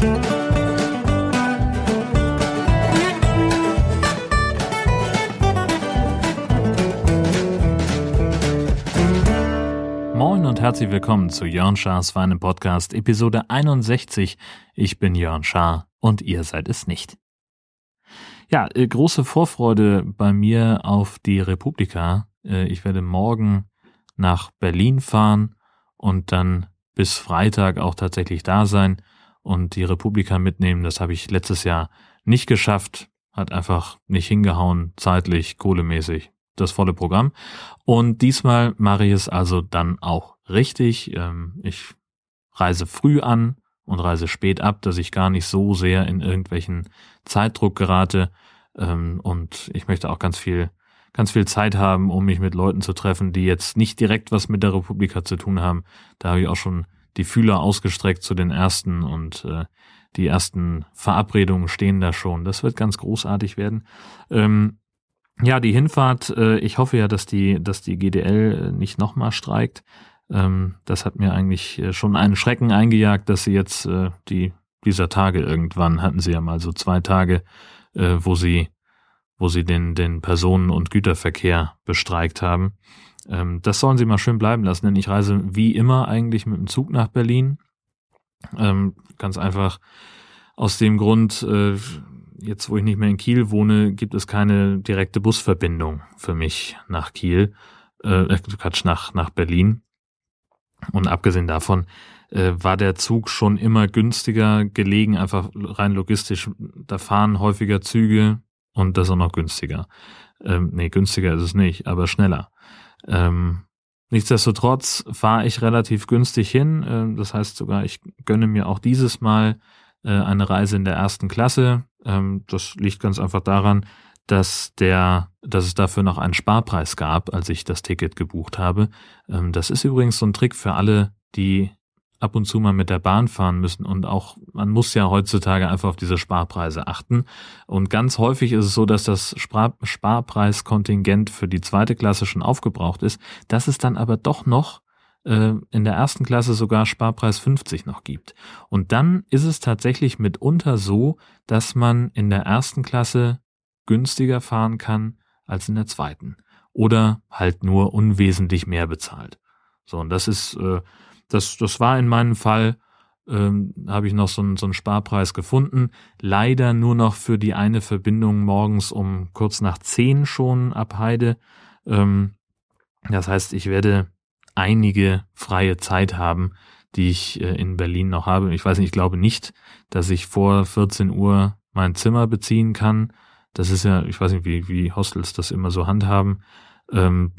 Moin und herzlich willkommen zu Jörn Schars Feinem Podcast, Episode 61. Ich bin Jörn Schaar und ihr seid es nicht. Ja, äh, große Vorfreude bei mir auf die Republika. Äh, ich werde morgen nach Berlin fahren und dann bis Freitag auch tatsächlich da sein und die Republika mitnehmen. Das habe ich letztes Jahr nicht geschafft, hat einfach nicht hingehauen, zeitlich, kohlemäßig, das volle Programm. Und diesmal mache ich es also dann auch richtig. Ähm, ich reise früh an und reise spät ab, dass ich gar nicht so sehr in irgendwelchen Zeitdruck gerate. Ähm, und ich möchte auch ganz viel, ganz viel Zeit haben, um mich mit Leuten zu treffen, die jetzt nicht direkt was mit der Republika zu tun haben. Da habe ich auch schon die Fühler ausgestreckt zu den ersten und äh, die ersten Verabredungen stehen da schon. Das wird ganz großartig werden. Ähm, ja, die Hinfahrt, äh, ich hoffe ja, dass die, dass die GDL äh, nicht nochmal streikt. Ähm, das hat mir eigentlich äh, schon einen Schrecken eingejagt, dass sie jetzt äh, die dieser Tage irgendwann hatten sie ja mal so zwei Tage, äh, wo sie wo sie den den Personen- und Güterverkehr bestreikt haben. Ähm, das sollen sie mal schön bleiben lassen, denn ich reise wie immer eigentlich mit dem Zug nach Berlin. Ähm, ganz einfach aus dem Grund, äh, jetzt wo ich nicht mehr in Kiel wohne, gibt es keine direkte Busverbindung für mich nach Kiel, äh, äh, Quatsch, nach, nach Berlin. Und abgesehen davon äh, war der Zug schon immer günstiger gelegen, einfach rein logistisch. Da fahren häufiger Züge und das auch noch günstiger. Ähm, nee, günstiger ist es nicht, aber schneller. Ähm, nichtsdestotrotz fahre ich relativ günstig hin. Äh, das heißt sogar, ich gönne mir auch dieses Mal äh, eine Reise in der ersten Klasse. Ähm, das liegt ganz einfach daran, dass der, dass es dafür noch einen Sparpreis gab, als ich das Ticket gebucht habe. Ähm, das ist übrigens so ein Trick für alle, die ab und zu mal mit der Bahn fahren müssen und auch, man muss ja heutzutage einfach auf diese Sparpreise achten. Und ganz häufig ist es so, dass das Spar Sparpreiskontingent für die zweite Klasse schon aufgebraucht ist, dass es dann aber doch noch äh, in der ersten Klasse sogar Sparpreis 50 noch gibt. Und dann ist es tatsächlich mitunter so, dass man in der ersten Klasse günstiger fahren kann als in der zweiten. Oder halt nur unwesentlich mehr bezahlt. So, und das ist, äh, das, das war in meinem Fall, ähm, habe ich noch so, einen so einen Sparpreis gefunden. Leider nur noch für die eine Verbindung morgens um kurz nach zehn schon ab Heide. Ähm, das heißt, ich werde einige freie Zeit haben, die ich äh, in Berlin noch habe. Ich weiß nicht, ich glaube nicht, dass ich vor 14 Uhr mein Zimmer beziehen kann. Das ist ja, ich weiß nicht, wie, wie Hostels das immer so handhaben. Ähm,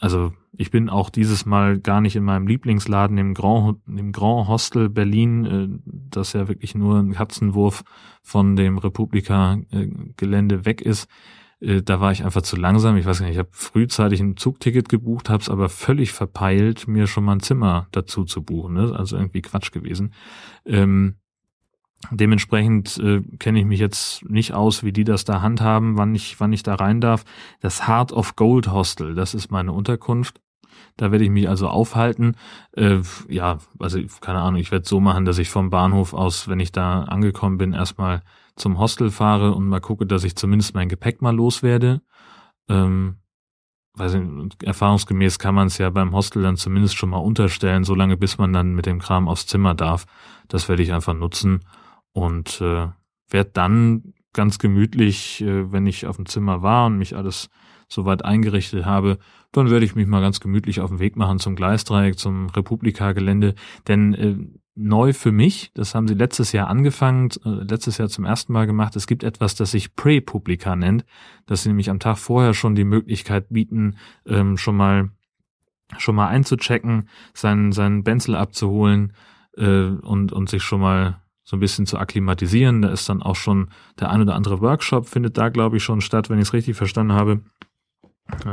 also ich bin auch dieses Mal gar nicht in meinem Lieblingsladen im Grand, im Grand Hostel Berlin, äh, das ja wirklich nur ein Katzenwurf von dem Republika-Gelände weg ist. Äh, da war ich einfach zu langsam. Ich weiß gar nicht, ich habe frühzeitig ein Zugticket gebucht, habe es aber völlig verpeilt, mir schon mal ein Zimmer dazu zu buchen. Ne? Also irgendwie Quatsch gewesen. Ähm, Dementsprechend äh, kenne ich mich jetzt nicht aus, wie die das da handhaben, wann ich, wann ich da rein darf. Das Heart of Gold Hostel, das ist meine Unterkunft. Da werde ich mich also aufhalten. Äh, ja, also keine Ahnung, ich werde so machen, dass ich vom Bahnhof aus, wenn ich da angekommen bin, erstmal zum Hostel fahre und mal gucke, dass ich zumindest mein Gepäck mal loswerde. Ähm, weiß nicht, erfahrungsgemäß kann man es ja beim Hostel dann zumindest schon mal unterstellen, solange bis man dann mit dem Kram aufs Zimmer darf. Das werde ich einfach nutzen und äh, werde dann ganz gemütlich, äh, wenn ich auf dem Zimmer war und mich alles soweit eingerichtet habe, dann werde ich mich mal ganz gemütlich auf den Weg machen zum Gleisdreieck, zum Republika-Gelände. Denn äh, neu für mich, das haben sie letztes Jahr angefangen, äh, letztes Jahr zum ersten Mal gemacht, es gibt etwas, das sich Pre-Publika nennt, dass sie nämlich am Tag vorher schon die Möglichkeit bieten, ähm, schon mal schon mal einzuchecken, seinen, seinen Benzel abzuholen äh, und, und sich schon mal so ein bisschen zu akklimatisieren. Da ist dann auch schon der ein oder andere Workshop, findet da, glaube ich, schon statt, wenn ich es richtig verstanden habe.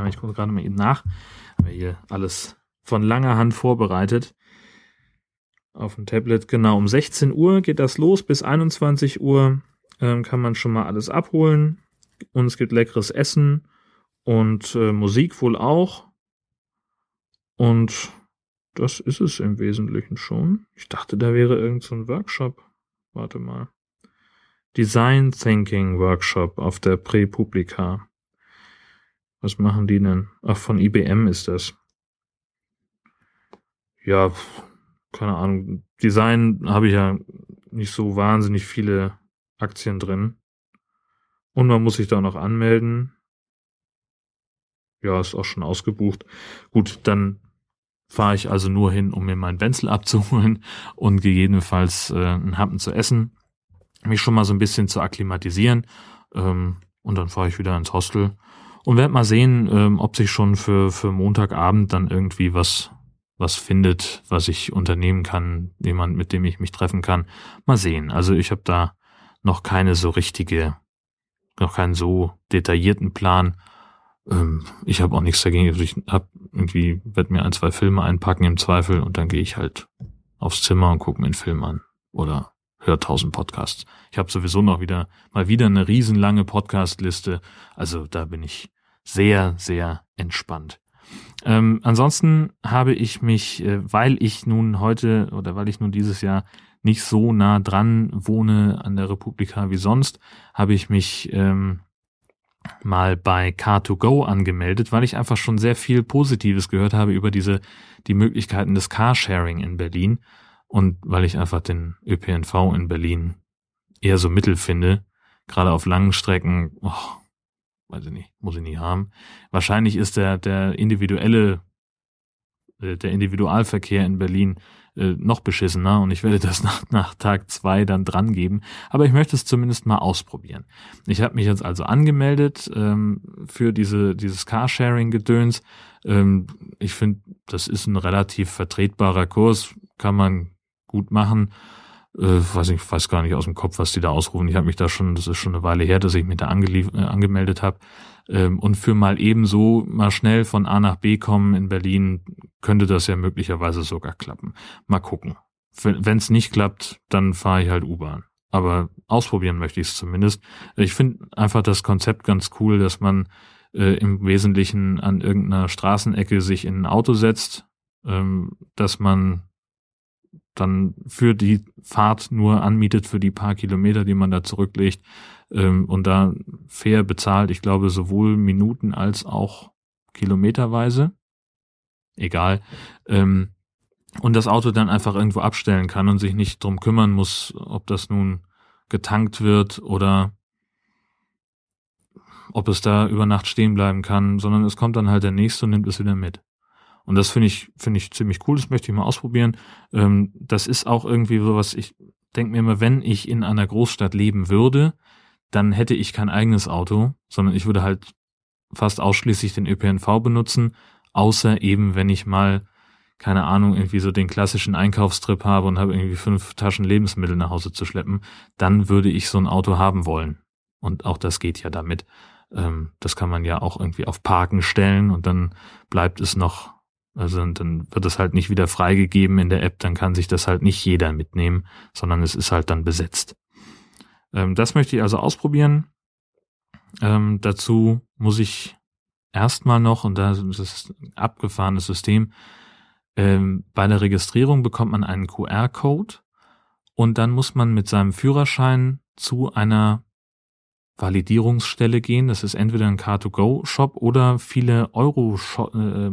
Ich gucke gerade mal eben nach. Aber hier alles von langer Hand vorbereitet. Auf dem Tablet, genau. Um 16 Uhr geht das los. Bis 21 Uhr ähm, kann man schon mal alles abholen. Und es gibt leckeres Essen und äh, Musik wohl auch. Und das ist es im Wesentlichen schon. Ich dachte, da wäre irgend so ein Workshop. Warte mal. Design Thinking Workshop auf der Prepublica. Was machen die denn? Ach, von IBM ist das. Ja, keine Ahnung. Design habe ich ja nicht so wahnsinnig viele Aktien drin. Und man muss sich da noch anmelden. Ja, ist auch schon ausgebucht. Gut, dann fahre ich also nur hin, um mir meinen Benzel abzuholen und gegebenenfalls äh, einen Happen zu essen, mich schon mal so ein bisschen zu akklimatisieren ähm, und dann fahre ich wieder ins Hostel und werde mal sehen, ähm, ob sich schon für, für Montagabend dann irgendwie was, was findet, was ich unternehmen kann, jemand, mit dem ich mich treffen kann. Mal sehen. Also ich habe da noch keine so richtige, noch keinen so detaillierten Plan. Ähm, ich habe auch nichts dagegen. Also ich hab irgendwie, werde mir ein, zwei Filme einpacken im Zweifel und dann gehe ich halt aufs Zimmer und gucke mir einen Film an. Oder höre tausend Podcasts. Ich habe sowieso noch wieder mal wieder eine riesenlange Podcast-Liste. Also da bin ich sehr, sehr entspannt. Ähm, ansonsten habe ich mich, äh, weil ich nun heute oder weil ich nun dieses Jahr nicht so nah dran wohne an der Republika wie sonst, habe ich mich ähm, mal bei Car2Go angemeldet, weil ich einfach schon sehr viel Positives gehört habe über diese, die Möglichkeiten des Carsharing in Berlin und weil ich einfach den ÖPNV in Berlin eher so mittel finde, gerade auf langen Strecken, oh, weiß ich nicht, muss ich nie haben. Wahrscheinlich ist der, der individuelle, äh, der Individualverkehr in Berlin äh, noch beschissener und ich werde das nach, nach Tag zwei dann dran geben. Aber ich möchte es zumindest mal ausprobieren. Ich habe mich jetzt also angemeldet ähm, für diese, dieses Carsharing-Gedöns. Ähm, ich finde, das ist ein relativ vertretbarer Kurs, kann man gut machen. Äh, weiß ich weiß gar nicht aus dem Kopf, was die da ausrufen. Ich habe mich da schon, das ist schon eine Weile her, dass ich mich da äh, angemeldet habe. Ähm, und für mal ebenso mal schnell von A nach B kommen in Berlin, könnte das ja möglicherweise sogar klappen. Mal gucken. Wenn es nicht klappt, dann fahre ich halt U-Bahn. Aber ausprobieren möchte ich es zumindest. Ich finde einfach das Konzept ganz cool, dass man äh, im Wesentlichen an irgendeiner Straßenecke sich in ein Auto setzt, ähm, dass man dann für die Fahrt nur anmietet für die paar Kilometer, die man da zurücklegt ähm, und da fair bezahlt, ich glaube, sowohl Minuten als auch kilometerweise. Egal. Ähm, und das Auto dann einfach irgendwo abstellen kann und sich nicht drum kümmern muss, ob das nun getankt wird oder ob es da über Nacht stehen bleiben kann, sondern es kommt dann halt der nächste und nimmt es wieder mit. Und das finde ich, finde ich ziemlich cool, das möchte ich mal ausprobieren. Ähm, das ist auch irgendwie sowas, ich denke mir immer, wenn ich in einer Großstadt leben würde, dann hätte ich kein eigenes Auto, sondern ich würde halt fast ausschließlich den ÖPNV benutzen, außer eben, wenn ich mal, keine Ahnung, irgendwie so den klassischen Einkaufstrip habe und habe irgendwie fünf Taschen Lebensmittel nach Hause zu schleppen, dann würde ich so ein Auto haben wollen. Und auch das geht ja damit. Ähm, das kann man ja auch irgendwie auf Parken stellen und dann bleibt es noch also dann wird es halt nicht wieder freigegeben in der App, dann kann sich das halt nicht jeder mitnehmen, sondern es ist halt dann besetzt. Ähm, das möchte ich also ausprobieren. Ähm, dazu muss ich erstmal noch, und das ist ein abgefahrenes System, ähm, bei der Registrierung bekommt man einen QR-Code und dann muss man mit seinem Führerschein zu einer Validierungsstelle gehen. Das ist entweder ein Car2Go-Shop oder viele Euro-Shop, äh,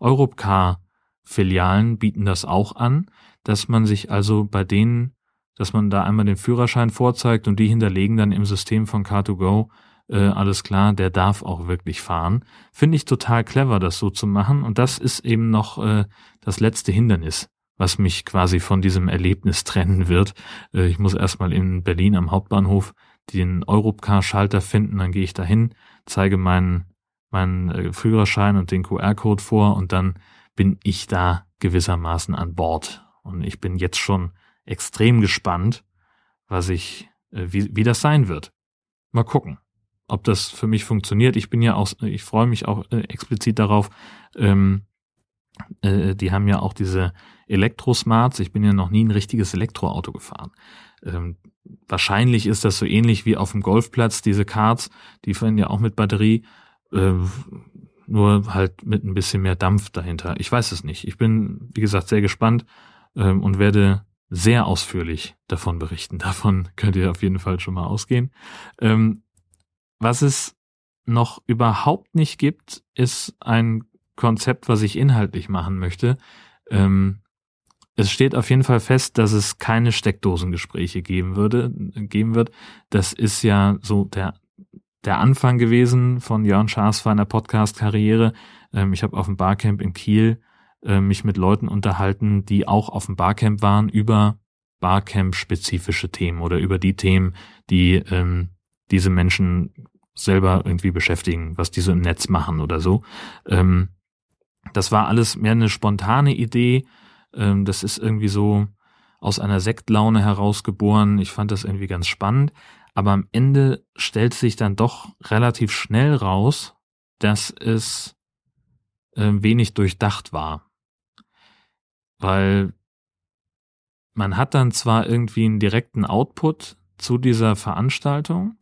Europcar-Filialen bieten das auch an, dass man sich also bei denen, dass man da einmal den Führerschein vorzeigt und die hinterlegen dann im System von Car2Go, äh, alles klar, der darf auch wirklich fahren. Finde ich total clever, das so zu machen. Und das ist eben noch äh, das letzte Hindernis, was mich quasi von diesem Erlebnis trennen wird. Äh, ich muss erstmal in Berlin am Hauptbahnhof den Europcar-Schalter finden, dann gehe ich dahin, zeige meinen meinen äh, Führerschein und den QR-Code vor und dann bin ich da gewissermaßen an Bord. Und ich bin jetzt schon extrem gespannt, was ich, äh, wie, wie das sein wird. Mal gucken, ob das für mich funktioniert. Ich bin ja auch, ich freue mich auch äh, explizit darauf. Ähm, äh, die haben ja auch diese Elektrosmarts. Ich bin ja noch nie ein richtiges Elektroauto gefahren. Ähm, wahrscheinlich ist das so ähnlich wie auf dem Golfplatz, diese Karts, die fahren ja auch mit Batterie äh, nur halt mit ein bisschen mehr Dampf dahinter. Ich weiß es nicht. Ich bin, wie gesagt, sehr gespannt ähm, und werde, sehr ausführlich davon berichten. Davon könnt ihr auf jeden Fall schon mal ausgehen. Ähm, was es noch überhaupt nicht gibt, ist ein Konzept, was ich inhaltlich machen möchte. Ähm, es steht auf jeden Fall fest, dass es keine Steckdosengespräche geben würde, geben wird. Das ist ja so der, der Anfang gewesen von Jörn Schaas für einer Podcast-Karriere. Ähm, ich habe auf dem Barcamp in Kiel äh, mich mit Leuten unterhalten, die auch auf dem Barcamp waren, über Barcamp-spezifische Themen oder über die Themen, die ähm, diese Menschen selber irgendwie beschäftigen, was die so im Netz machen oder so. Ähm, das war alles mehr eine spontane Idee. Ähm, das ist irgendwie so aus einer Sektlaune herausgeboren. Ich fand das irgendwie ganz spannend. Aber am Ende stellt sich dann doch relativ schnell raus, dass es äh, wenig durchdacht war. Weil man hat dann zwar irgendwie einen direkten Output zu dieser Veranstaltung,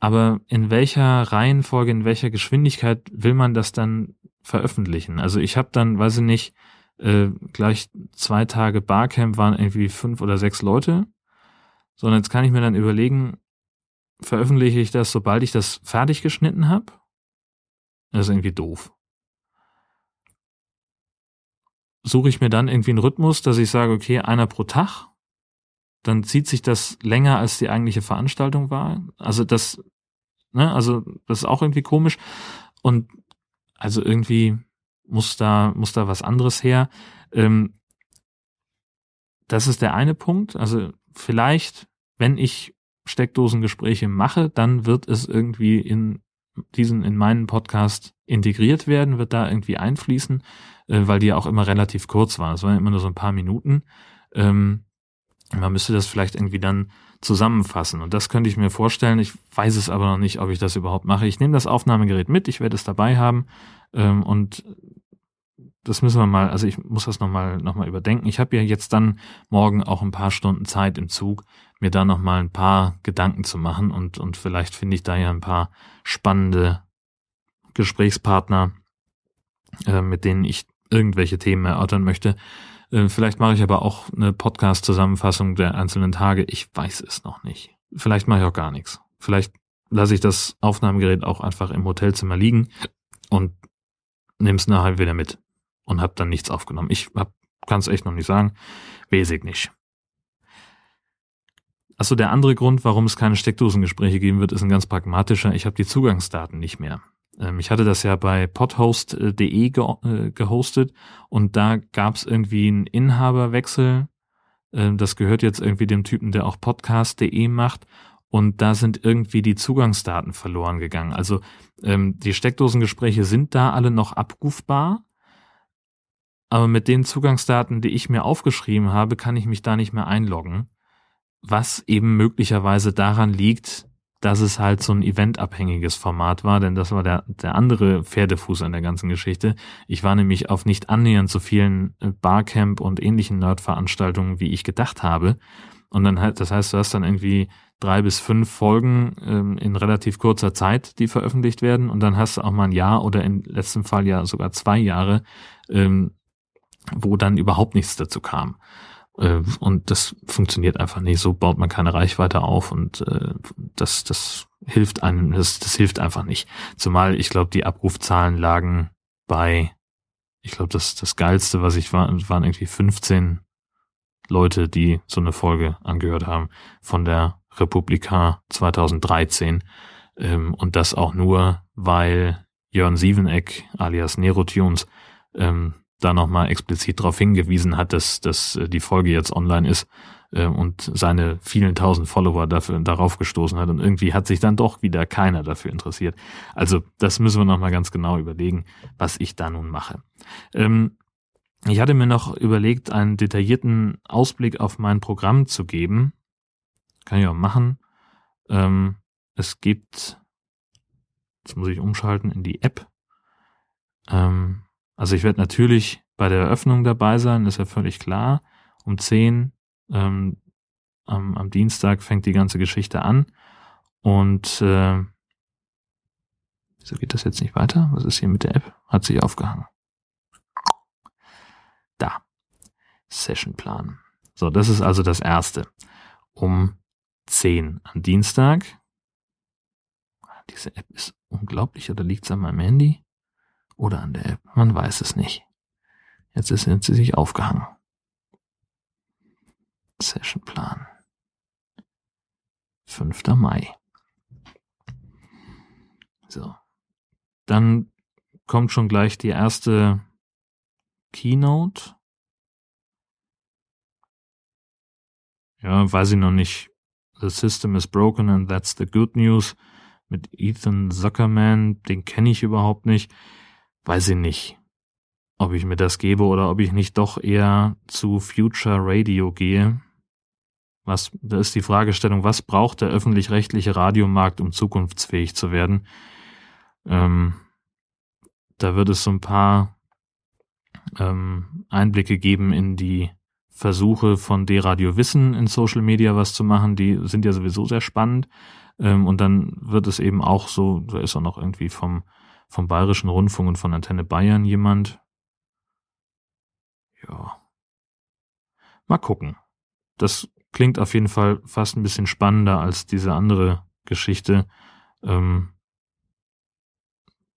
aber in welcher Reihenfolge, in welcher Geschwindigkeit will man das dann veröffentlichen? Also ich habe dann, weiß ich nicht, äh, gleich zwei Tage Barcamp waren irgendwie fünf oder sechs Leute, sondern jetzt kann ich mir dann überlegen, veröffentliche ich das, sobald ich das fertig geschnitten habe? Das ist irgendwie doof. Suche ich mir dann irgendwie einen Rhythmus, dass ich sage, okay, einer pro Tag dann zieht sich das länger als die eigentliche Veranstaltung war. Also das, ne, also das ist auch irgendwie komisch. Und also irgendwie muss da, muss da was anderes her. Ähm, das ist der eine Punkt. Also vielleicht, wenn ich Steckdosengespräche mache, dann wird es irgendwie in diesen, in meinen Podcast integriert werden, wird da irgendwie einfließen, äh, weil die ja auch immer relativ kurz waren. Es waren immer nur so ein paar Minuten. Ähm, man müsste das vielleicht irgendwie dann zusammenfassen. Und das könnte ich mir vorstellen. Ich weiß es aber noch nicht, ob ich das überhaupt mache. Ich nehme das Aufnahmegerät mit, ich werde es dabei haben. Ähm, und das müssen wir mal, also ich muss das nochmal noch mal überdenken. Ich habe ja jetzt dann morgen auch ein paar Stunden Zeit im Zug, mir da nochmal ein paar Gedanken zu machen und, und vielleicht finde ich da ja ein paar spannende Gesprächspartner, äh, mit denen ich irgendwelche Themen erörtern möchte. Äh, vielleicht mache ich aber auch eine Podcast-Zusammenfassung der einzelnen Tage. Ich weiß es noch nicht. Vielleicht mache ich auch gar nichts. Vielleicht lasse ich das Aufnahmegerät auch einfach im Hotelzimmer liegen und nehme es nachher wieder mit und habe dann nichts aufgenommen. Ich kann es echt noch nicht sagen. Weiß ich nicht. Achso, der andere Grund, warum es keine Steckdosengespräche geben wird, ist ein ganz pragmatischer. Ich habe die Zugangsdaten nicht mehr. Ähm, ich hatte das ja bei podhost.de ge äh, gehostet und da gab es irgendwie einen Inhaberwechsel. Ähm, das gehört jetzt irgendwie dem Typen, der auch podcast.de macht. Und da sind irgendwie die Zugangsdaten verloren gegangen. Also ähm, die Steckdosengespräche sind da alle noch abrufbar. Aber mit den Zugangsdaten, die ich mir aufgeschrieben habe, kann ich mich da nicht mehr einloggen. Was eben möglicherweise daran liegt, dass es halt so ein eventabhängiges Format war, denn das war der, der andere Pferdefuß an der ganzen Geschichte. Ich war nämlich auf nicht annähernd so vielen äh, Barcamp und ähnlichen Nerd-Veranstaltungen, wie ich gedacht habe. Und dann halt, das heißt, du hast dann irgendwie drei bis fünf Folgen ähm, in relativ kurzer Zeit, die veröffentlicht werden. Und dann hast du auch mal ein Jahr oder im letzten Fall ja sogar zwei Jahre, ähm, wo dann überhaupt nichts dazu kam. Äh, und das funktioniert einfach nicht. So baut man keine Reichweite auf und äh, das, das hilft einem, das, das hilft einfach nicht. Zumal ich glaube, die Abrufzahlen lagen bei, ich glaube, das, das Geilste, was ich war, waren irgendwie 15 Leute, die so eine Folge angehört haben von der Republika 2013. Ähm, und das auch nur, weil Jörn Sieveneck alias Nerotunes ähm, da nochmal explizit darauf hingewiesen hat, dass, dass äh, die Folge jetzt online ist äh, und seine vielen tausend Follower dafür, darauf gestoßen hat. Und irgendwie hat sich dann doch wieder keiner dafür interessiert. Also das müssen wir nochmal ganz genau überlegen, was ich da nun mache. Ähm, ich hatte mir noch überlegt, einen detaillierten Ausblick auf mein Programm zu geben. Kann ich auch machen. Ähm, es gibt, jetzt muss ich umschalten in die App. Ähm, also ich werde natürlich bei der Eröffnung dabei sein, ist ja völlig klar. Um 10 ähm, am, am Dienstag fängt die ganze Geschichte an. Und äh, wieso geht das jetzt nicht weiter? Was ist hier mit der App? Hat sich aufgehangen. Da. Sessionplan. So, das ist also das erste. Um 10 am Dienstag. Diese App ist unglaublich oder liegt es an meinem Handy? Oder an der App? Man weiß es nicht. Jetzt ist sie sich aufgehangen. Sessionplan. 5. Mai. So. Dann kommt schon gleich die erste Keynote. Ja, weiß ich noch nicht. The System is Broken and That's the Good News mit Ethan Zuckerman, den kenne ich überhaupt nicht. Weiß ich nicht, ob ich mir das gebe oder ob ich nicht doch eher zu Future Radio gehe. Was, da ist die Fragestellung, was braucht der öffentlich-rechtliche Radiomarkt, um zukunftsfähig zu werden? Ähm, da wird es so ein paar ähm, Einblicke geben in die Versuche von D-Radio Wissen in Social Media was zu machen. Die sind ja sowieso sehr spannend. Ähm, und dann wird es eben auch so, da ist auch noch irgendwie vom, vom Bayerischen Rundfunk und von Antenne Bayern jemand. Ja. Mal gucken. Das klingt auf jeden Fall fast ein bisschen spannender als diese andere Geschichte. Ähm,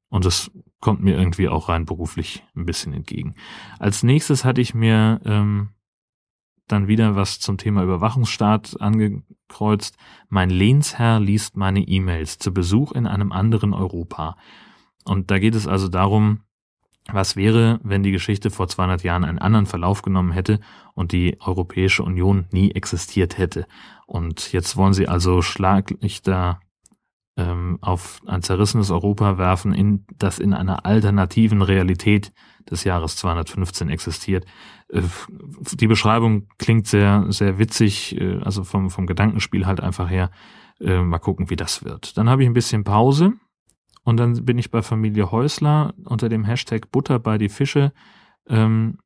und das kommt mir irgendwie auch rein beruflich ein bisschen entgegen. Als nächstes hatte ich mir ähm, dann wieder was zum Thema Überwachungsstaat angekreuzt. Mein Lehnsherr liest meine E-Mails zu Besuch in einem anderen Europa. Und da geht es also darum, was wäre, wenn die Geschichte vor 200 Jahren einen anderen Verlauf genommen hätte und die Europäische Union nie existiert hätte? Und jetzt wollen sie also Schlaglichter ähm, auf ein zerrissenes Europa werfen, in, das in einer alternativen Realität des Jahres 215 existiert. Äh, die Beschreibung klingt sehr, sehr witzig, äh, also vom, vom Gedankenspiel halt einfach her. Äh, mal gucken, wie das wird. Dann habe ich ein bisschen Pause und dann bin ich bei Familie Häusler unter dem Hashtag Butter bei die Fische. Ähm,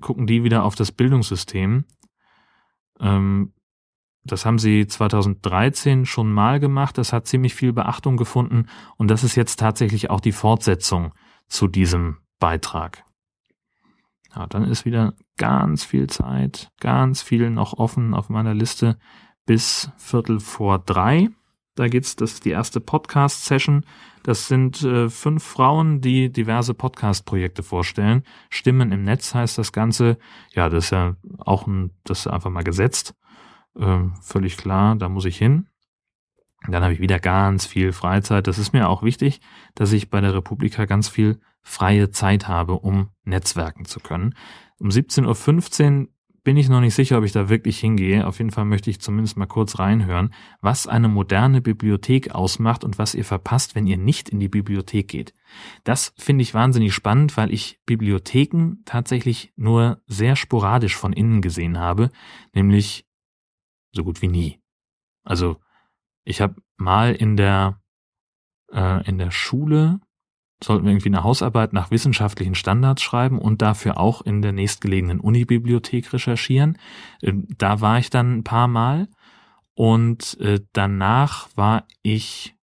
gucken die wieder auf das Bildungssystem. Ähm, das haben sie 2013 schon mal gemacht. Das hat ziemlich viel Beachtung gefunden. Und das ist jetzt tatsächlich auch die Fortsetzung zu diesem Beitrag. Ja, dann ist wieder ganz viel Zeit, ganz viel noch offen auf meiner Liste bis Viertel vor drei. Da geht's, das ist die erste Podcast-Session. Das sind äh, fünf Frauen, die diverse Podcast-Projekte vorstellen. Stimmen im Netz heißt das Ganze. Ja, das ist ja auch ein, das ist einfach mal gesetzt. Ähm, völlig klar, da muss ich hin. Dann habe ich wieder ganz viel Freizeit. Das ist mir auch wichtig, dass ich bei der Republika ganz viel freie Zeit habe, um netzwerken zu können. Um 17.15 Uhr bin ich noch nicht sicher, ob ich da wirklich hingehe. Auf jeden Fall möchte ich zumindest mal kurz reinhören, was eine moderne Bibliothek ausmacht und was ihr verpasst, wenn ihr nicht in die Bibliothek geht. Das finde ich wahnsinnig spannend, weil ich Bibliotheken tatsächlich nur sehr sporadisch von innen gesehen habe, nämlich so gut wie nie. Also ich habe mal in der äh, in der Schule sollten wir irgendwie eine Hausarbeit nach wissenschaftlichen Standards schreiben und dafür auch in der nächstgelegenen Unibibliothek recherchieren. Äh, da war ich dann ein paar Mal und äh, danach war ich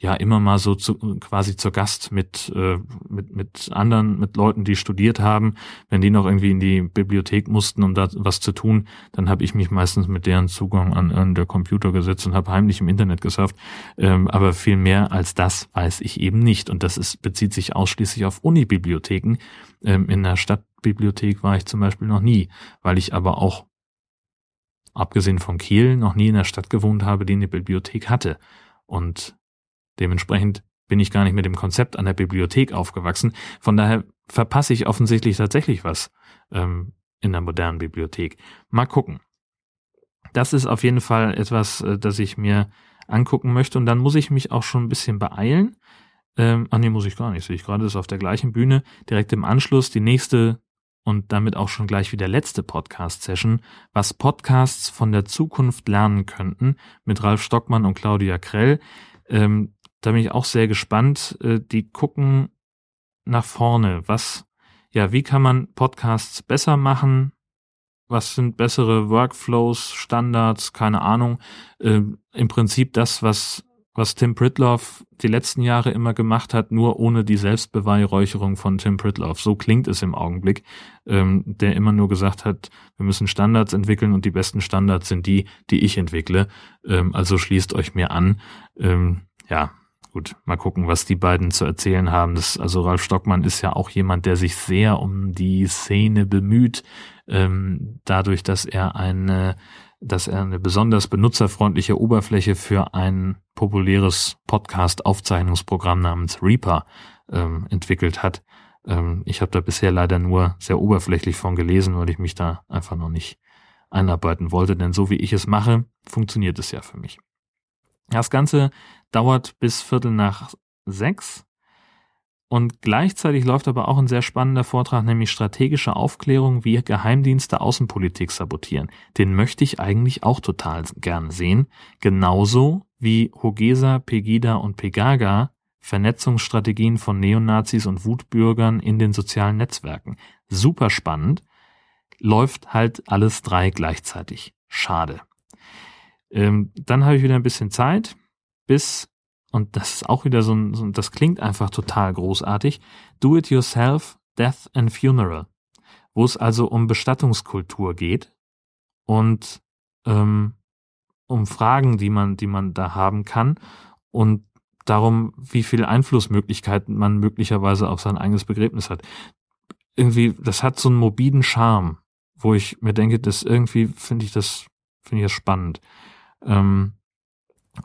ja immer mal so zu, quasi zur Gast mit, äh, mit, mit anderen, mit Leuten, die studiert haben. Wenn die noch irgendwie in die Bibliothek mussten, um da was zu tun, dann habe ich mich meistens mit deren Zugang an, an der Computer gesetzt und habe heimlich im Internet gesurft. Ähm, aber viel mehr als das weiß ich eben nicht. Und das ist, bezieht sich ausschließlich auf Unibibliotheken. Ähm, in der Stadtbibliothek war ich zum Beispiel noch nie, weil ich aber auch abgesehen von Kiel noch nie in der Stadt gewohnt habe, die eine Bibliothek hatte. Und Dementsprechend bin ich gar nicht mit dem Konzept an der Bibliothek aufgewachsen. Von daher verpasse ich offensichtlich tatsächlich was ähm, in der modernen Bibliothek. Mal gucken. Das ist auf jeden Fall etwas, äh, das ich mir angucken möchte. Und dann muss ich mich auch schon ein bisschen beeilen. Ähm, ach nee, muss ich gar nicht. Sehe ich gerade, ist auf der gleichen Bühne. Direkt im Anschluss die nächste und damit auch schon gleich wieder letzte Podcast-Session, was Podcasts von der Zukunft lernen könnten, mit Ralf Stockmann und Claudia Krell. Ähm, da bin ich auch sehr gespannt. Äh, die gucken nach vorne. Was, ja, wie kann man Podcasts besser machen? Was sind bessere Workflows, Standards? Keine Ahnung. Ähm, Im Prinzip das, was was Tim Pritloff die letzten Jahre immer gemacht hat, nur ohne die Selbstbeweihräucherung von Tim Pritloff. So klingt es im Augenblick, ähm, der immer nur gesagt hat, wir müssen Standards entwickeln und die besten Standards sind die, die ich entwickle. Ähm, also schließt euch mir an. Ja, gut, mal gucken, was die beiden zu erzählen haben. Das, also Ralf Stockmann ist ja auch jemand, der sich sehr um die Szene bemüht, ähm, dadurch, dass er eine dass er eine besonders benutzerfreundliche Oberfläche für ein populäres Podcast-Aufzeichnungsprogramm namens Reaper ähm, entwickelt hat. Ähm, ich habe da bisher leider nur sehr oberflächlich von gelesen, weil ich mich da einfach noch nicht einarbeiten wollte, denn so wie ich es mache, funktioniert es ja für mich. Das Ganze dauert bis Viertel nach sechs und gleichzeitig läuft aber auch ein sehr spannender Vortrag, nämlich strategische Aufklärung, wie Geheimdienste Außenpolitik sabotieren. Den möchte ich eigentlich auch total gern sehen. Genauso wie Hogesa, Pegida und Pegaga Vernetzungsstrategien von Neonazis und Wutbürgern in den sozialen Netzwerken. Super spannend. Läuft halt alles drei gleichzeitig. Schade. Ähm, dann habe ich wieder ein bisschen Zeit bis und das ist auch wieder so ein, so das klingt einfach total großartig, Do It Yourself, Death and Funeral, wo es also um Bestattungskultur geht und ähm, um Fragen, die man, die man da haben kann und darum, wie viel Einflussmöglichkeiten man möglicherweise auf sein eigenes Begräbnis hat. Irgendwie, das hat so einen morbiden Charme, wo ich mir denke, das irgendwie finde ich das, finde ich das spannend. Ähm,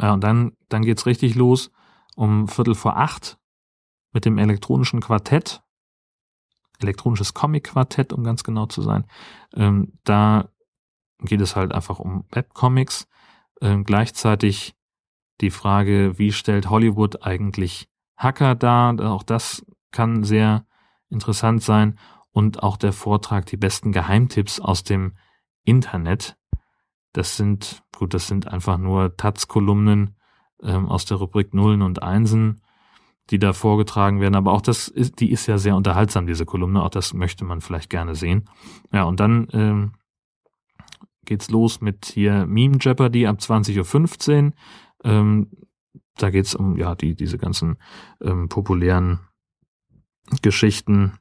ja, und dann, dann geht's richtig los um Viertel vor acht mit dem elektronischen Quartett, elektronisches Comic-Quartett, um ganz genau zu sein. Ähm, da geht es halt einfach um Webcomics. Ähm, gleichzeitig die Frage, wie stellt Hollywood eigentlich Hacker dar? Auch das kann sehr interessant sein. Und auch der Vortrag, die besten Geheimtipps aus dem Internet. Das sind, gut, das sind einfach nur Taz-Kolumnen ähm, aus der Rubrik Nullen und Einsen, die da vorgetragen werden. Aber auch das ist, die ist ja sehr unterhaltsam, diese Kolumne. Auch das möchte man vielleicht gerne sehen. Ja, und dann ähm, geht's los mit hier Meme Jeopardy ab 20.15 Uhr. Ähm, da geht's um ja die diese ganzen ähm, populären Geschichten,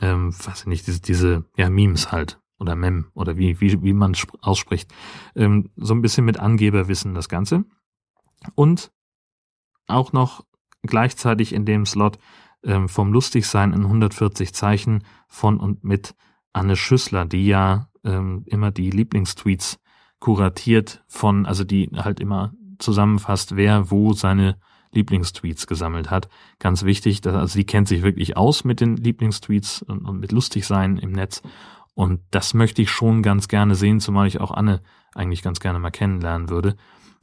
ähm, weiß ich nicht, diese, diese ja Memes halt oder Mem oder wie, wie, wie man ausspricht. Ähm, so ein bisschen mit Angeberwissen das Ganze. Und auch noch gleichzeitig in dem Slot ähm, vom Lustigsein in 140 Zeichen von und mit Anne Schüssler, die ja ähm, immer die Lieblingstweets kuratiert von, also die halt immer zusammenfasst, wer wo seine Lieblingstweets gesammelt hat. Ganz wichtig, dass, also die kennt sich wirklich aus mit den Lieblingstweets und, und mit Lustigsein im Netz und das möchte ich schon ganz gerne sehen, zumal ich auch Anne eigentlich ganz gerne mal kennenlernen würde.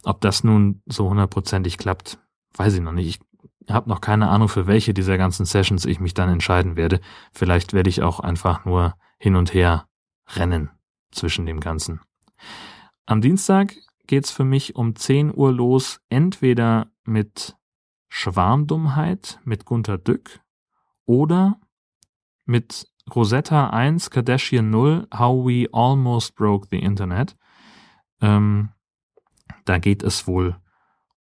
Ob das nun so hundertprozentig klappt, weiß ich noch nicht. Ich habe noch keine Ahnung, für welche dieser ganzen Sessions ich mich dann entscheiden werde. Vielleicht werde ich auch einfach nur hin und her rennen zwischen dem Ganzen. Am Dienstag geht's für mich um 10 Uhr los, entweder mit Schwarmdummheit mit Gunter Dück oder mit Rosetta 1, Kardashian 0, How We Almost Broke the Internet. Ähm, da geht es wohl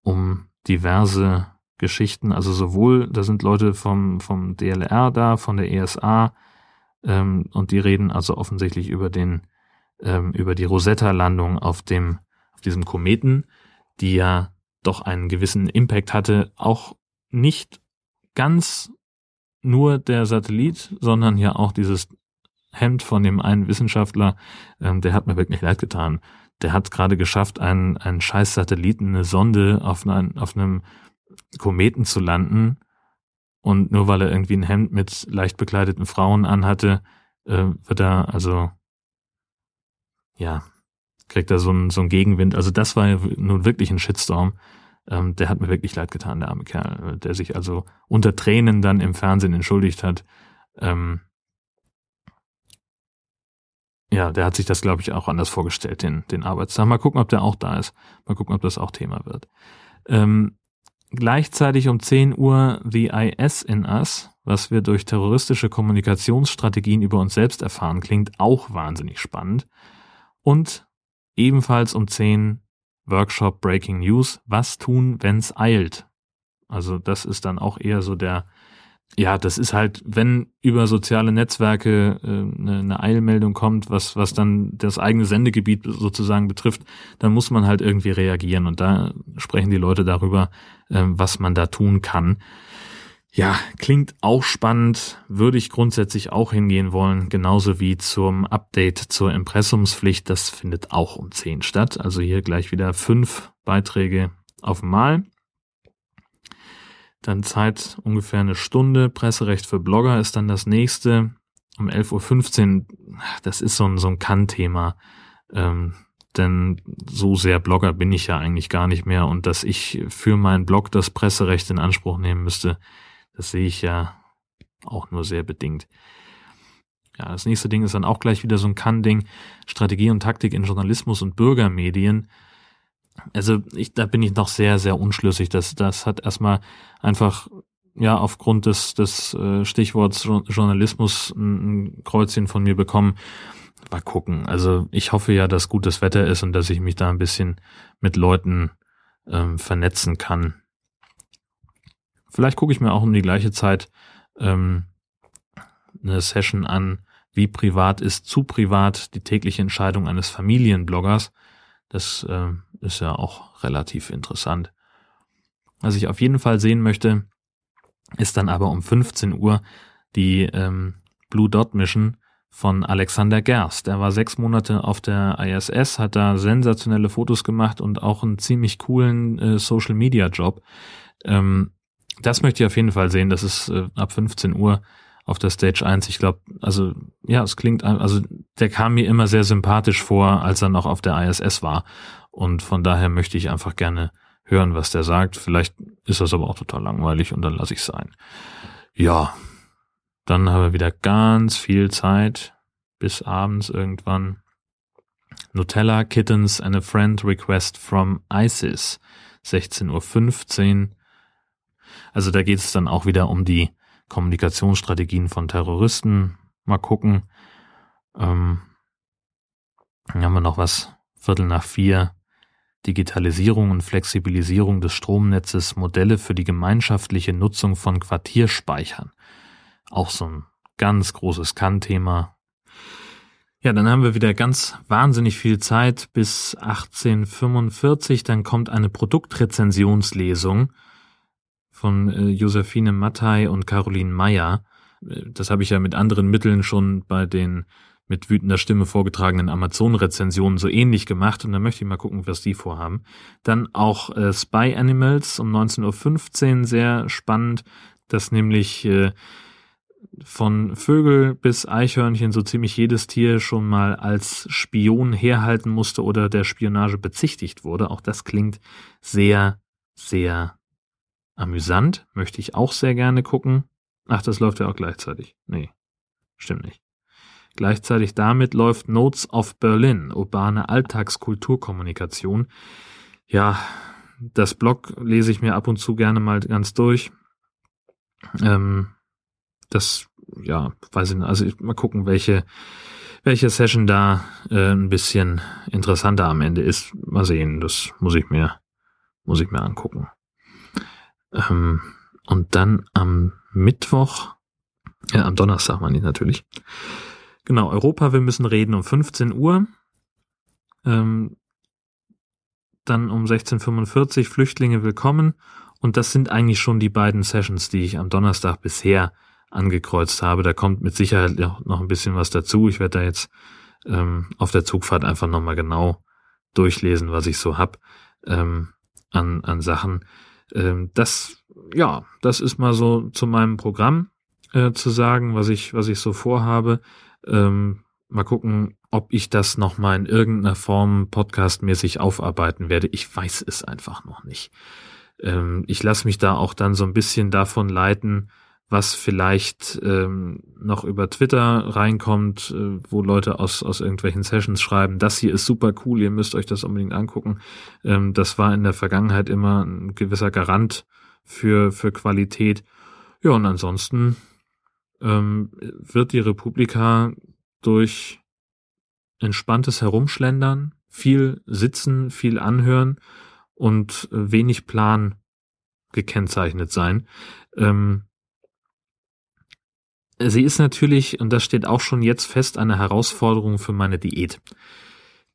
um diverse Geschichten, also sowohl, da sind Leute vom, vom DLR da, von der ESA, ähm, und die reden also offensichtlich über den, ähm, über die Rosetta-Landung auf dem, auf diesem Kometen, die ja doch einen gewissen Impact hatte, auch nicht ganz nur der Satellit, sondern ja auch dieses Hemd von dem einen Wissenschaftler, ähm, der hat mir wirklich leid getan. Der hat gerade geschafft, einen, einen scheiß Satelliten, eine Sonde auf, ein, auf einem Kometen zu landen. Und nur weil er irgendwie ein Hemd mit leicht bekleideten Frauen anhatte, äh, wird er also, ja, kriegt er so einen, so einen Gegenwind. Also das war ja nun wirklich ein Shitstorm. Ähm, der hat mir wirklich leid getan, der arme Kerl, der sich also unter Tränen dann im Fernsehen entschuldigt hat. Ähm, ja, der hat sich das, glaube ich, auch anders vorgestellt, den, den Arbeitstag. Mal gucken, ob der auch da ist. Mal gucken, ob das auch Thema wird. Ähm, gleichzeitig um 10 Uhr The IS in Us, was wir durch terroristische Kommunikationsstrategien über uns selbst erfahren, klingt auch wahnsinnig spannend. Und ebenfalls um 10 Workshop Breaking News. Was tun, wenn's eilt? Also das ist dann auch eher so der, ja, das ist halt, wenn über soziale Netzwerke äh, eine, eine Eilmeldung kommt, was, was dann das eigene Sendegebiet sozusagen betrifft, dann muss man halt irgendwie reagieren. Und da sprechen die Leute darüber, äh, was man da tun kann. Ja, klingt auch spannend, würde ich grundsätzlich auch hingehen wollen, genauso wie zum Update zur Impressumspflicht. Das findet auch um 10 statt. Also hier gleich wieder fünf Beiträge auf Mal. Dann Zeit ungefähr eine Stunde. Presserecht für Blogger ist dann das nächste. Um 11.15 Uhr, das ist so ein, so ein Kann-Thema. Ähm, denn so sehr Blogger bin ich ja eigentlich gar nicht mehr. Und dass ich für meinen Blog das Presserecht in Anspruch nehmen müsste, das sehe ich ja auch nur sehr bedingt. Ja, das nächste Ding ist dann auch gleich wieder so ein Kann-Ding. Strategie und Taktik in Journalismus und Bürgermedien. Also ich, da bin ich noch sehr, sehr unschlüssig. Das, das hat erstmal einfach ja aufgrund des, des äh, Stichworts Journalismus ein Kreuzchen von mir bekommen. Mal gucken. Also ich hoffe ja, dass gutes Wetter ist und dass ich mich da ein bisschen mit Leuten ähm, vernetzen kann. Vielleicht gucke ich mir auch um die gleiche Zeit ähm, eine Session an, wie privat ist zu privat die tägliche Entscheidung eines Familienbloggers. Das äh, ist ja auch relativ interessant. Was ich auf jeden Fall sehen möchte, ist dann aber um 15 Uhr die ähm, Blue Dot Mission von Alexander Gerst. Er war sechs Monate auf der ISS, hat da sensationelle Fotos gemacht und auch einen ziemlich coolen äh, Social Media Job. Ähm, das möchte ich auf jeden Fall sehen. Das ist äh, ab 15 Uhr auf der Stage 1. Ich glaube, also ja, es klingt, also der kam mir immer sehr sympathisch vor, als er noch auf der ISS war. Und von daher möchte ich einfach gerne hören, was der sagt. Vielleicht ist das aber auch total langweilig und dann lasse ich es sein. Ja, dann haben wir wieder ganz viel Zeit bis abends irgendwann. Nutella Kittens and a Friend Request from ISIS. 16.15 Uhr. Also da geht es dann auch wieder um die Kommunikationsstrategien von Terroristen. Mal gucken. Ähm, dann haben wir noch was. Viertel nach vier. Digitalisierung und Flexibilisierung des Stromnetzes, Modelle für die gemeinschaftliche Nutzung von Quartierspeichern. Auch so ein ganz großes Kann-Thema. Ja, dann haben wir wieder ganz wahnsinnig viel Zeit bis 1845. Dann kommt eine Produktrezensionslesung von äh, Josephine Mattei und Caroline Meyer. Äh, das habe ich ja mit anderen Mitteln schon bei den mit wütender Stimme vorgetragenen Amazon-Rezensionen so ähnlich gemacht und da möchte ich mal gucken, was die vorhaben. Dann auch äh, Spy Animals um 19.15 Uhr, sehr spannend, dass nämlich äh, von Vögel bis Eichhörnchen so ziemlich jedes Tier schon mal als Spion herhalten musste oder der Spionage bezichtigt wurde. Auch das klingt sehr, sehr Amüsant möchte ich auch sehr gerne gucken. Ach, das läuft ja auch gleichzeitig. Nee, stimmt nicht. Gleichzeitig damit läuft Notes of Berlin, urbane Alltagskulturkommunikation. Ja, das Blog lese ich mir ab und zu gerne mal ganz durch. Ähm, das, ja, weiß ich nicht. Also mal gucken, welche, welche Session da äh, ein bisschen interessanter am Ende ist. Mal sehen, das muss ich mir, muss ich mir angucken. Ähm, und dann am Mittwoch, ja, am Donnerstag meine ich natürlich. Genau, Europa, wir müssen reden um 15 Uhr. Ähm, dann um 16.45 Flüchtlinge willkommen. Und das sind eigentlich schon die beiden Sessions, die ich am Donnerstag bisher angekreuzt habe. Da kommt mit Sicherheit noch ein bisschen was dazu. Ich werde da jetzt ähm, auf der Zugfahrt einfach nochmal genau durchlesen, was ich so hab ähm, an, an Sachen. Ähm, das, ja, das ist mal so zu meinem Programm äh, zu sagen, was ich, was ich so vorhabe. Ähm, mal gucken, ob ich das nochmal in irgendeiner Form podcastmäßig aufarbeiten werde. Ich weiß es einfach noch nicht. Ähm, ich lasse mich da auch dann so ein bisschen davon leiten, was vielleicht ähm, noch über Twitter reinkommt, äh, wo Leute aus, aus irgendwelchen Sessions schreiben, das hier ist super cool, ihr müsst euch das unbedingt angucken. Ähm, das war in der Vergangenheit immer ein gewisser Garant für, für Qualität. Ja, und ansonsten ähm, wird die Republika durch entspanntes Herumschlendern, viel sitzen, viel anhören und wenig Plan gekennzeichnet sein. Ähm, sie ist natürlich, und das steht auch schon jetzt fest, eine Herausforderung für meine Diät.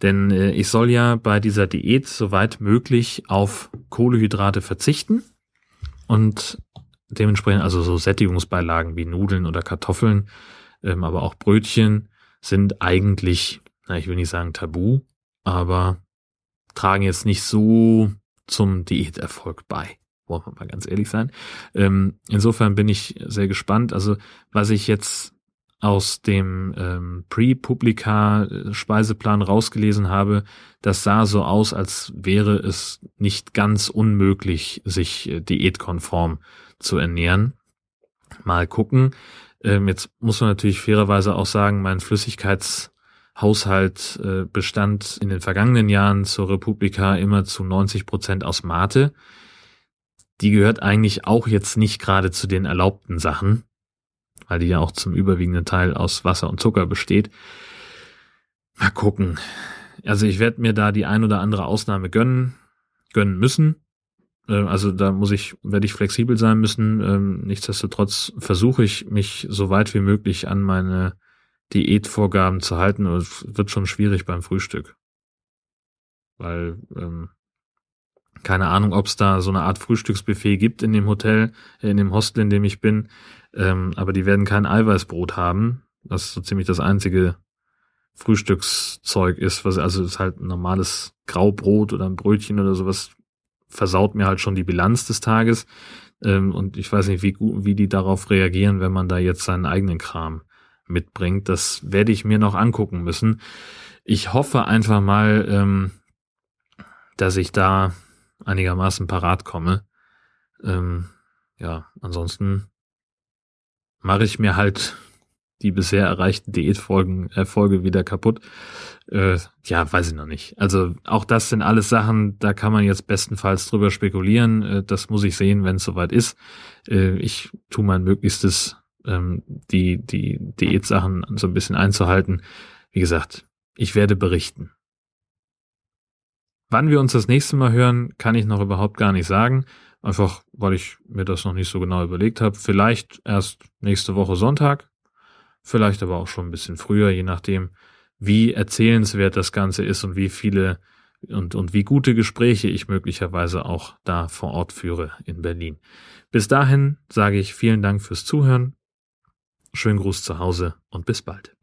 Denn äh, ich soll ja bei dieser Diät soweit möglich auf Kohlehydrate verzichten und dementsprechend also so Sättigungsbeilagen wie Nudeln oder Kartoffeln, ähm, aber auch Brötchen sind eigentlich, na, ich will nicht sagen tabu, aber tragen jetzt nicht so zum Diäterfolg bei. Wollen wir mal ganz ehrlich sein. Ähm, insofern bin ich sehr gespannt. Also was ich jetzt aus dem ähm, Pre-Publica-Speiseplan rausgelesen habe, das sah so aus, als wäre es nicht ganz unmöglich, sich äh, diätkonform zu ernähren. Mal gucken. Ähm, jetzt muss man natürlich fairerweise auch sagen, mein Flüssigkeitshaushalt äh, bestand in den vergangenen Jahren zur Republika immer zu 90 Prozent aus Mate. Die gehört eigentlich auch jetzt nicht gerade zu den erlaubten Sachen weil die ja auch zum überwiegenden Teil aus Wasser und Zucker besteht. Mal gucken. Also ich werde mir da die ein oder andere Ausnahme gönnen, gönnen müssen. Äh, also da muss ich, werde ich flexibel sein müssen. Ähm, nichtsdestotrotz versuche ich mich so weit wie möglich an meine Diätvorgaben zu halten. Es wird schon schwierig beim Frühstück. Weil ähm, keine Ahnung, ob es da so eine Art Frühstücksbuffet gibt in dem Hotel, äh, in dem Hostel, in dem ich bin. Ähm, aber die werden kein Eiweißbrot haben, was so ziemlich das einzige Frühstückszeug ist, was also ist halt ein normales Graubrot oder ein Brötchen oder sowas versaut mir halt schon die Bilanz des Tages. Ähm, und ich weiß nicht, wie, wie die darauf reagieren, wenn man da jetzt seinen eigenen Kram mitbringt. Das werde ich mir noch angucken müssen. Ich hoffe einfach mal, ähm, dass ich da einigermaßen parat komme. Ähm, ja, ansonsten mache ich mir halt die bisher erreichten Diätfolgen Erfolge wieder kaputt. Äh, ja, weiß ich noch nicht. Also auch das sind alles Sachen, da kann man jetzt bestenfalls drüber spekulieren. Äh, das muss ich sehen, wenn es soweit ist. Äh, ich tue mein Möglichstes, ähm, die die Diätsachen so ein bisschen einzuhalten. Wie gesagt, ich werde berichten. Wann wir uns das nächste Mal hören, kann ich noch überhaupt gar nicht sagen. Einfach, weil ich mir das noch nicht so genau überlegt habe. Vielleicht erst nächste Woche Sonntag, vielleicht aber auch schon ein bisschen früher, je nachdem, wie erzählenswert das Ganze ist und wie viele und, und wie gute Gespräche ich möglicherweise auch da vor Ort führe in Berlin. Bis dahin sage ich vielen Dank fürs Zuhören. Schönen Gruß zu Hause und bis bald.